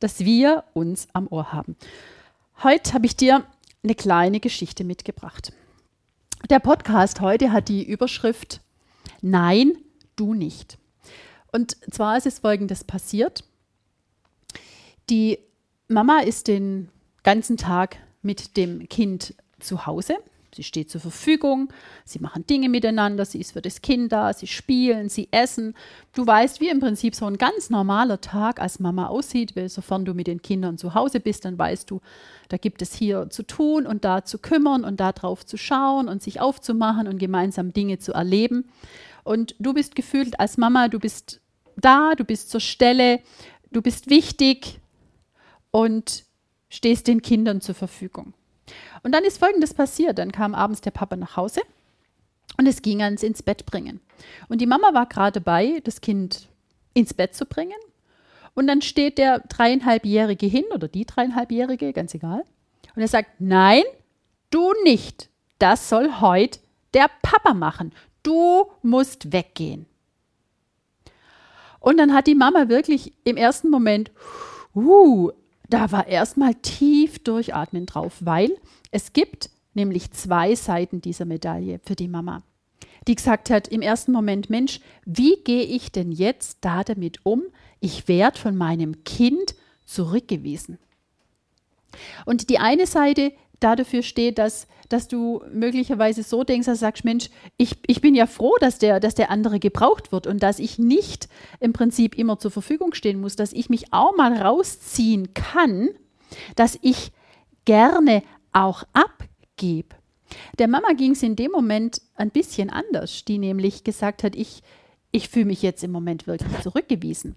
dass wir uns am Ohr haben. Heute habe ich dir eine kleine Geschichte mitgebracht. Der Podcast heute hat die Überschrift Nein, du nicht. Und zwar ist es folgendes passiert. Die Mama ist den ganzen Tag mit dem Kind zu Hause. Sie steht zur Verfügung, sie machen Dinge miteinander, sie ist für das Kind da, sie spielen, sie essen. Du weißt, wie im Prinzip so ein ganz normaler Tag als Mama aussieht, weil sofern du mit den Kindern zu Hause bist, dann weißt du, da gibt es hier zu tun und da zu kümmern und da drauf zu schauen und sich aufzumachen und gemeinsam Dinge zu erleben. Und du bist gefühlt als Mama, du bist da, du bist zur Stelle, du bist wichtig und stehst den Kindern zur Verfügung. Und dann ist Folgendes passiert. Dann kam abends der Papa nach Hause und es ging ans ins Bett bringen. Und die Mama war gerade dabei, das Kind ins Bett zu bringen. Und dann steht der dreieinhalbjährige hin oder die dreieinhalbjährige, ganz egal. Und er sagt, nein, du nicht. Das soll heute der Papa machen. Du musst weggehen. Und dann hat die Mama wirklich im ersten Moment, uh, da war erstmal tief durchatmen drauf, weil es gibt nämlich zwei Seiten dieser Medaille für die Mama, die gesagt hat im ersten Moment, Mensch, wie gehe ich denn jetzt da damit um? Ich werde von meinem Kind zurückgewiesen. Und die eine Seite da dafür steht, dass, dass du möglicherweise so denkst, dass du sagst, Mensch, ich, ich bin ja froh, dass der, dass der andere gebraucht wird und dass ich nicht im Prinzip immer zur Verfügung stehen muss, dass ich mich auch mal rausziehen kann, dass ich gerne auch abgebe. Der Mama ging es in dem Moment ein bisschen anders, die nämlich gesagt hat, ich, ich fühle mich jetzt im Moment wirklich zurückgewiesen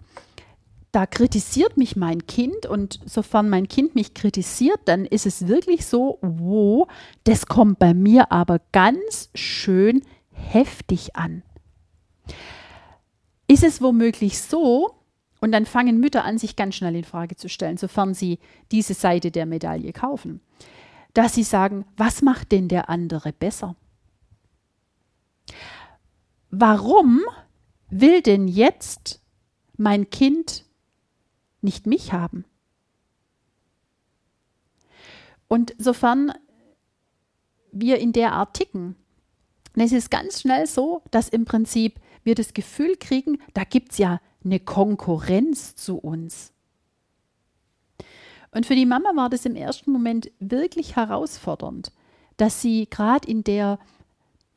da kritisiert mich mein Kind und sofern mein Kind mich kritisiert, dann ist es wirklich so, wo, das kommt bei mir aber ganz schön heftig an. Ist es womöglich so, und dann fangen Mütter an, sich ganz schnell in Frage zu stellen, sofern sie diese Seite der Medaille kaufen, dass sie sagen, was macht denn der andere besser? Warum will denn jetzt mein Kind nicht mich haben. Und sofern wir in der Art ticken, dann ist es ganz schnell so, dass im Prinzip wir das Gefühl kriegen, da gibt es ja eine Konkurrenz zu uns. Und für die Mama war das im ersten Moment wirklich herausfordernd, dass sie gerade in der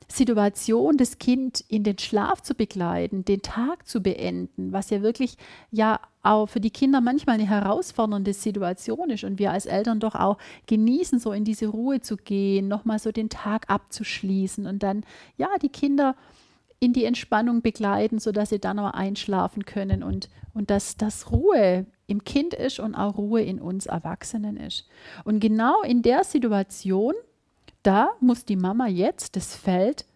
Situation, das Kind in den Schlaf zu begleiten, den Tag zu beenden, was ja wirklich ja auch für die Kinder manchmal eine herausfordernde Situation ist und wir als Eltern doch auch genießen, so in diese Ruhe zu gehen, nochmal so den Tag abzuschließen und dann ja die Kinder in die Entspannung begleiten, sodass sie dann auch einschlafen können und, und dass das Ruhe im Kind ist und auch Ruhe in uns Erwachsenen ist. Und genau in der Situation da muss die Mama jetzt das Feld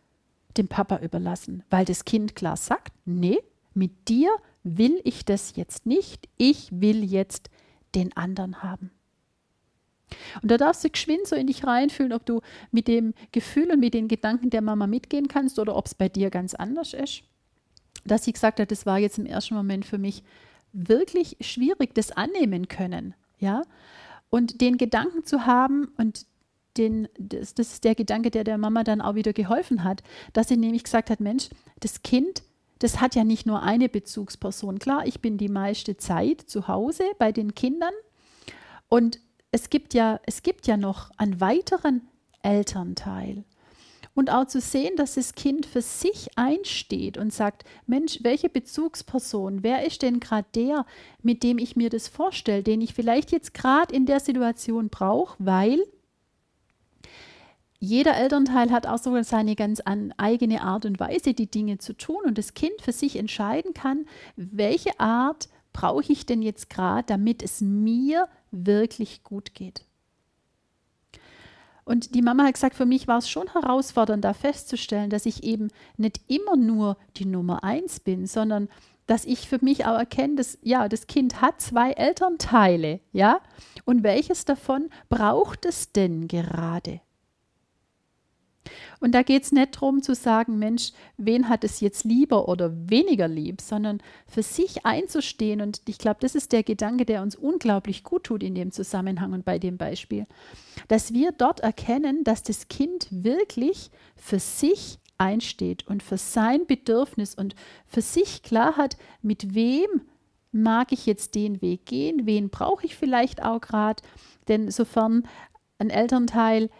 dem Papa überlassen, weil das Kind klar sagt, nee, mit dir will ich das jetzt nicht, ich will jetzt den anderen haben. Und da darfst du geschwind so in dich reinfühlen, ob du mit dem Gefühl und mit den Gedanken der Mama mitgehen kannst oder ob es bei dir ganz anders ist. Dass sie gesagt hat, das war jetzt im ersten Moment für mich wirklich schwierig, das annehmen können. Ja? Und den Gedanken zu haben und den, das, das ist der Gedanke, der der Mama dann auch wieder geholfen hat, dass sie nämlich gesagt hat, Mensch, das Kind, das hat ja nicht nur eine Bezugsperson. Klar, ich bin die meiste Zeit zu Hause bei den Kindern und es gibt ja, es gibt ja noch einen weiteren Elternteil. Und auch zu sehen, dass das Kind für sich einsteht und sagt, Mensch, welche Bezugsperson, wer ist denn gerade der, mit dem ich mir das vorstelle, den ich vielleicht jetzt gerade in der Situation brauche, weil jeder Elternteil hat auch so seine ganz eigene Art und Weise, die Dinge zu tun und das Kind für sich entscheiden kann, welche Art brauche ich denn jetzt gerade, damit es mir wirklich gut geht. Und die Mama hat gesagt, für mich war es schon herausfordernd, da festzustellen, dass ich eben nicht immer nur die Nummer eins bin, sondern dass ich für mich auch erkenne, dass ja, das Kind hat zwei Elternteile, ja? Und welches davon braucht es denn gerade? Und da geht es nicht darum zu sagen, Mensch, wen hat es jetzt lieber oder weniger lieb, sondern für sich einzustehen. Und ich glaube, das ist der Gedanke, der uns unglaublich gut tut in dem Zusammenhang und bei dem Beispiel, dass wir dort erkennen, dass das Kind wirklich für sich einsteht und für sein Bedürfnis und für sich klar hat, mit wem mag ich jetzt den Weg gehen, wen brauche ich vielleicht auch gerade. Denn sofern ein Elternteil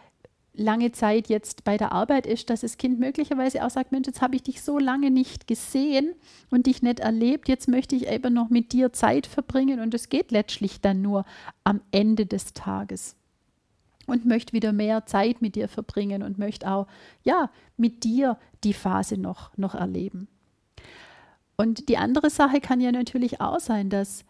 lange Zeit jetzt bei der Arbeit ist, dass das Kind möglicherweise auch sagt, Mensch, jetzt habe ich dich so lange nicht gesehen und dich nicht erlebt, jetzt möchte ich eben noch mit dir Zeit verbringen und es geht letztlich dann nur am Ende des Tages und möchte wieder mehr Zeit mit dir verbringen und möchte auch ja mit dir die Phase noch noch erleben. Und die andere Sache kann ja natürlich auch sein, dass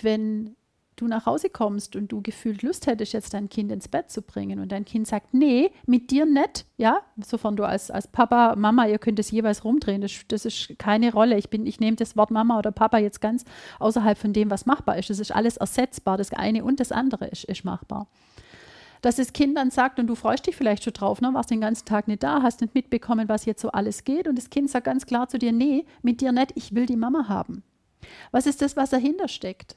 wenn du nach Hause kommst und du gefühlt Lust hättest, jetzt dein Kind ins Bett zu bringen und dein Kind sagt, nee, mit dir nicht, ja, sofern du als, als Papa, Mama, ihr könnt es jeweils rumdrehen, das, das ist keine Rolle. Ich, ich nehme das Wort Mama oder Papa jetzt ganz außerhalb von dem, was machbar ist. Das ist alles ersetzbar, das eine und das andere ist, ist machbar. Dass das Kind dann sagt, und du freust dich vielleicht schon drauf, ne, warst den ganzen Tag nicht da, hast nicht mitbekommen, was jetzt so alles geht, und das Kind sagt ganz klar zu dir, nee, mit dir nicht, ich will die Mama haben. Was ist das, was dahinter steckt?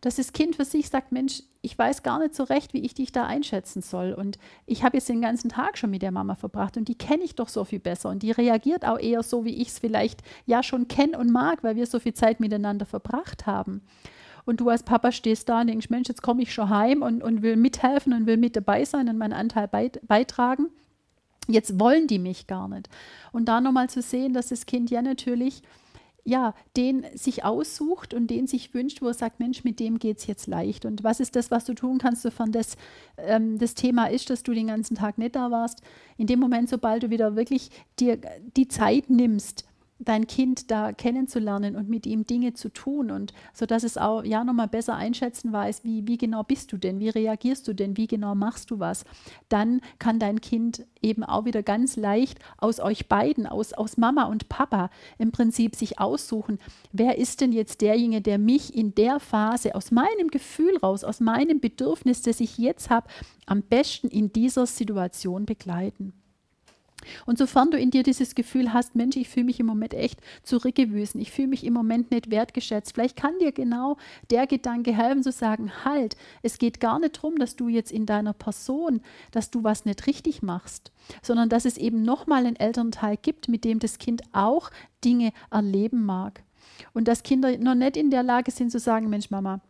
Dass das Kind für sich sagt, Mensch, ich weiß gar nicht so recht, wie ich dich da einschätzen soll. Und ich habe jetzt den ganzen Tag schon mit der Mama verbracht und die kenne ich doch so viel besser. Und die reagiert auch eher so, wie ich es vielleicht ja schon kenne und mag, weil wir so viel Zeit miteinander verbracht haben. Und du als Papa stehst da und denkst, Mensch, jetzt komme ich schon heim und, und will mithelfen und will mit dabei sein und meinen Anteil beitragen. Jetzt wollen die mich gar nicht. Und da nochmal zu sehen, dass das Kind ja natürlich ja, den sich aussucht und den sich wünscht, wo er sagt, Mensch, mit dem geht es jetzt leicht. Und was ist das, was du tun kannst, sofern das ähm, das Thema ist, dass du den ganzen Tag nicht da warst? In dem Moment, sobald du wieder wirklich dir die Zeit nimmst, dein Kind da kennenzulernen und mit ihm Dinge zu tun und so dass es auch ja nochmal besser einschätzen weiß, wie, wie genau bist du denn, wie reagierst du denn, wie genau machst du was, dann kann dein Kind eben auch wieder ganz leicht aus euch beiden, aus, aus Mama und Papa im Prinzip sich aussuchen, wer ist denn jetzt derjenige, der mich in der Phase aus meinem Gefühl raus, aus meinem Bedürfnis, das ich jetzt habe, am besten in dieser Situation begleiten. Und sofern du in dir dieses Gefühl hast, Mensch, ich fühle mich im Moment echt zurückgewiesen, ich fühle mich im Moment nicht wertgeschätzt, vielleicht kann dir genau der Gedanke helfen zu sagen, halt, es geht gar nicht darum, dass du jetzt in deiner Person, dass du was nicht richtig machst, sondern dass es eben nochmal einen Elternteil gibt, mit dem das Kind auch Dinge erleben mag. Und dass Kinder noch nicht in der Lage sind zu sagen, Mensch, Mama,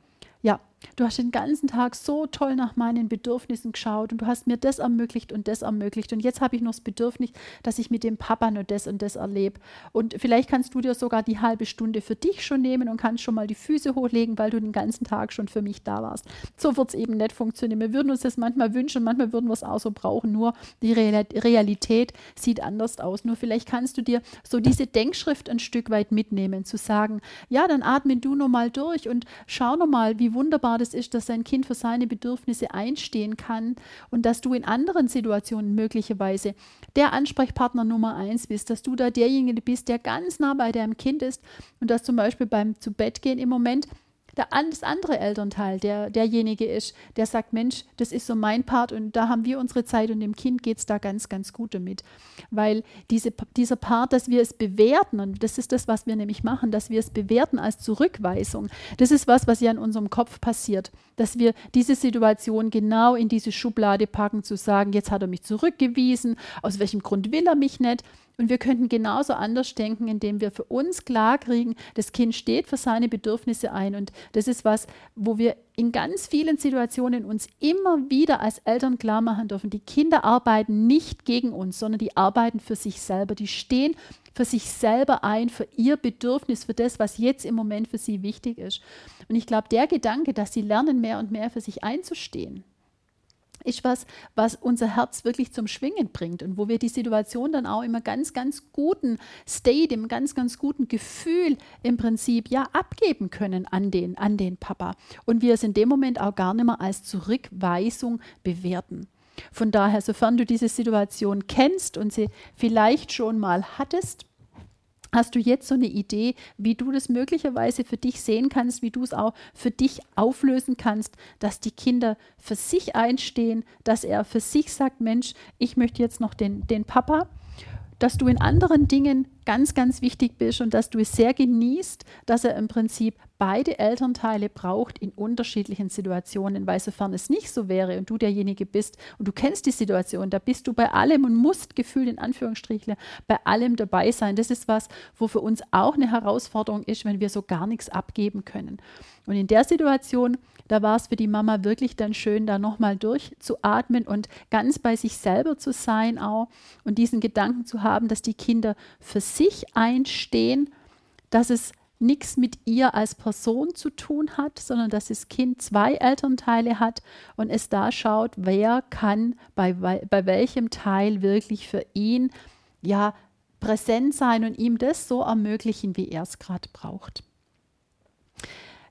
ja, Du hast den ganzen Tag so toll nach meinen Bedürfnissen geschaut und du hast mir das ermöglicht und das ermöglicht. Und jetzt habe ich noch das Bedürfnis, dass ich mit dem Papa nur das und das erlebe. Und vielleicht kannst du dir sogar die halbe Stunde für dich schon nehmen und kannst schon mal die Füße hochlegen, weil du den ganzen Tag schon für mich da warst. So wird es eben nicht funktionieren. Wir würden uns das manchmal wünschen, manchmal würden wir es auch so brauchen. Nur die Realität sieht anders aus. Nur vielleicht kannst du dir so diese Denkschrift ein Stück weit mitnehmen, zu sagen, ja, dann atme du nochmal durch und schau nochmal, wie wunderbar wunderbar das ist, dass dein Kind für seine Bedürfnisse einstehen kann und dass du in anderen Situationen möglicherweise der Ansprechpartner Nummer eins bist, dass du da derjenige bist, der ganz nah bei deinem Kind ist und dass zum Beispiel beim Zubettgehen im Moment der, das andere Elternteil, der, derjenige ist, der sagt, Mensch, das ist so mein Part und da haben wir unsere Zeit und dem Kind geht es da ganz, ganz gut damit. Weil diese, dieser Part, dass wir es bewerten, und das ist das, was wir nämlich machen, dass wir es bewerten als Zurückweisung, das ist was, was ja in unserem Kopf passiert, dass wir diese Situation genau in diese Schublade packen, zu sagen, jetzt hat er mich zurückgewiesen, aus welchem Grund will er mich nicht. Und wir könnten genauso anders denken, indem wir für uns klar kriegen, das Kind steht für seine Bedürfnisse ein. Und das ist was, wo wir in ganz vielen Situationen uns immer wieder als Eltern klar machen dürfen. Die Kinder arbeiten nicht gegen uns, sondern die arbeiten für sich selber. Die stehen für sich selber ein, für ihr Bedürfnis, für das, was jetzt im Moment für sie wichtig ist. Und ich glaube, der Gedanke, dass sie lernen, mehr und mehr für sich einzustehen, ist was, was unser Herz wirklich zum Schwingen bringt und wo wir die Situation dann auch immer ganz, ganz guten State, im ganz, ganz guten Gefühl im Prinzip ja abgeben können an den, an den Papa. Und wir es in dem Moment auch gar nicht mehr als Zurückweisung bewerten. Von daher, sofern du diese Situation kennst und sie vielleicht schon mal hattest, Hast du jetzt so eine Idee, wie du das möglicherweise für dich sehen kannst, wie du es auch für dich auflösen kannst, dass die Kinder für sich einstehen, dass er für sich sagt, Mensch, ich möchte jetzt noch den, den Papa dass du in anderen Dingen ganz, ganz wichtig bist und dass du es sehr genießt, dass er im Prinzip beide Elternteile braucht in unterschiedlichen Situationen, weil sofern es nicht so wäre und du derjenige bist und du kennst die Situation, da bist du bei allem und musst gefühlt in Anführungsstrichen bei allem dabei sein. Das ist was, wo für uns auch eine Herausforderung ist, wenn wir so gar nichts abgeben können. Und in der Situation da war es für die Mama wirklich dann schön, da nochmal durchzuatmen und ganz bei sich selber zu sein auch und diesen Gedanken zu haben, dass die Kinder für sich einstehen, dass es nichts mit ihr als Person zu tun hat, sondern dass das Kind zwei Elternteile hat und es da schaut, wer kann bei, bei welchem Teil wirklich für ihn ja präsent sein und ihm das so ermöglichen, wie er es gerade braucht.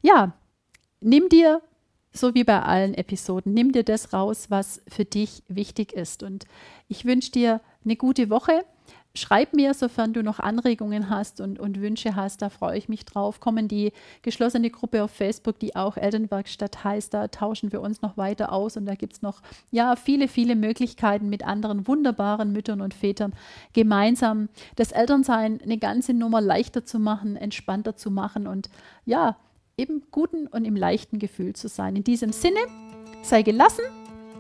Ja, nimm dir, so wie bei allen Episoden, nimm dir das raus, was für dich wichtig ist. Und ich wünsche dir eine gute Woche. Schreib mir, sofern du noch Anregungen hast und, und Wünsche hast, da freue ich mich drauf. Kommen die geschlossene Gruppe auf Facebook, die auch Elternwerkstatt heißt, da tauschen wir uns noch weiter aus und da gibt es noch ja, viele, viele Möglichkeiten mit anderen wunderbaren Müttern und Vätern gemeinsam das Elternsein eine ganze Nummer leichter zu machen, entspannter zu machen und ja, im guten und im leichten Gefühl zu sein. In diesem Sinne, sei gelassen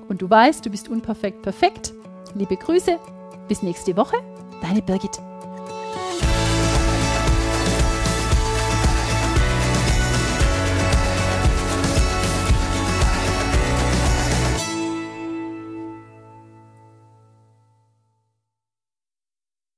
und du weißt, du bist unperfekt perfekt. Liebe Grüße, bis nächste Woche, deine Birgit.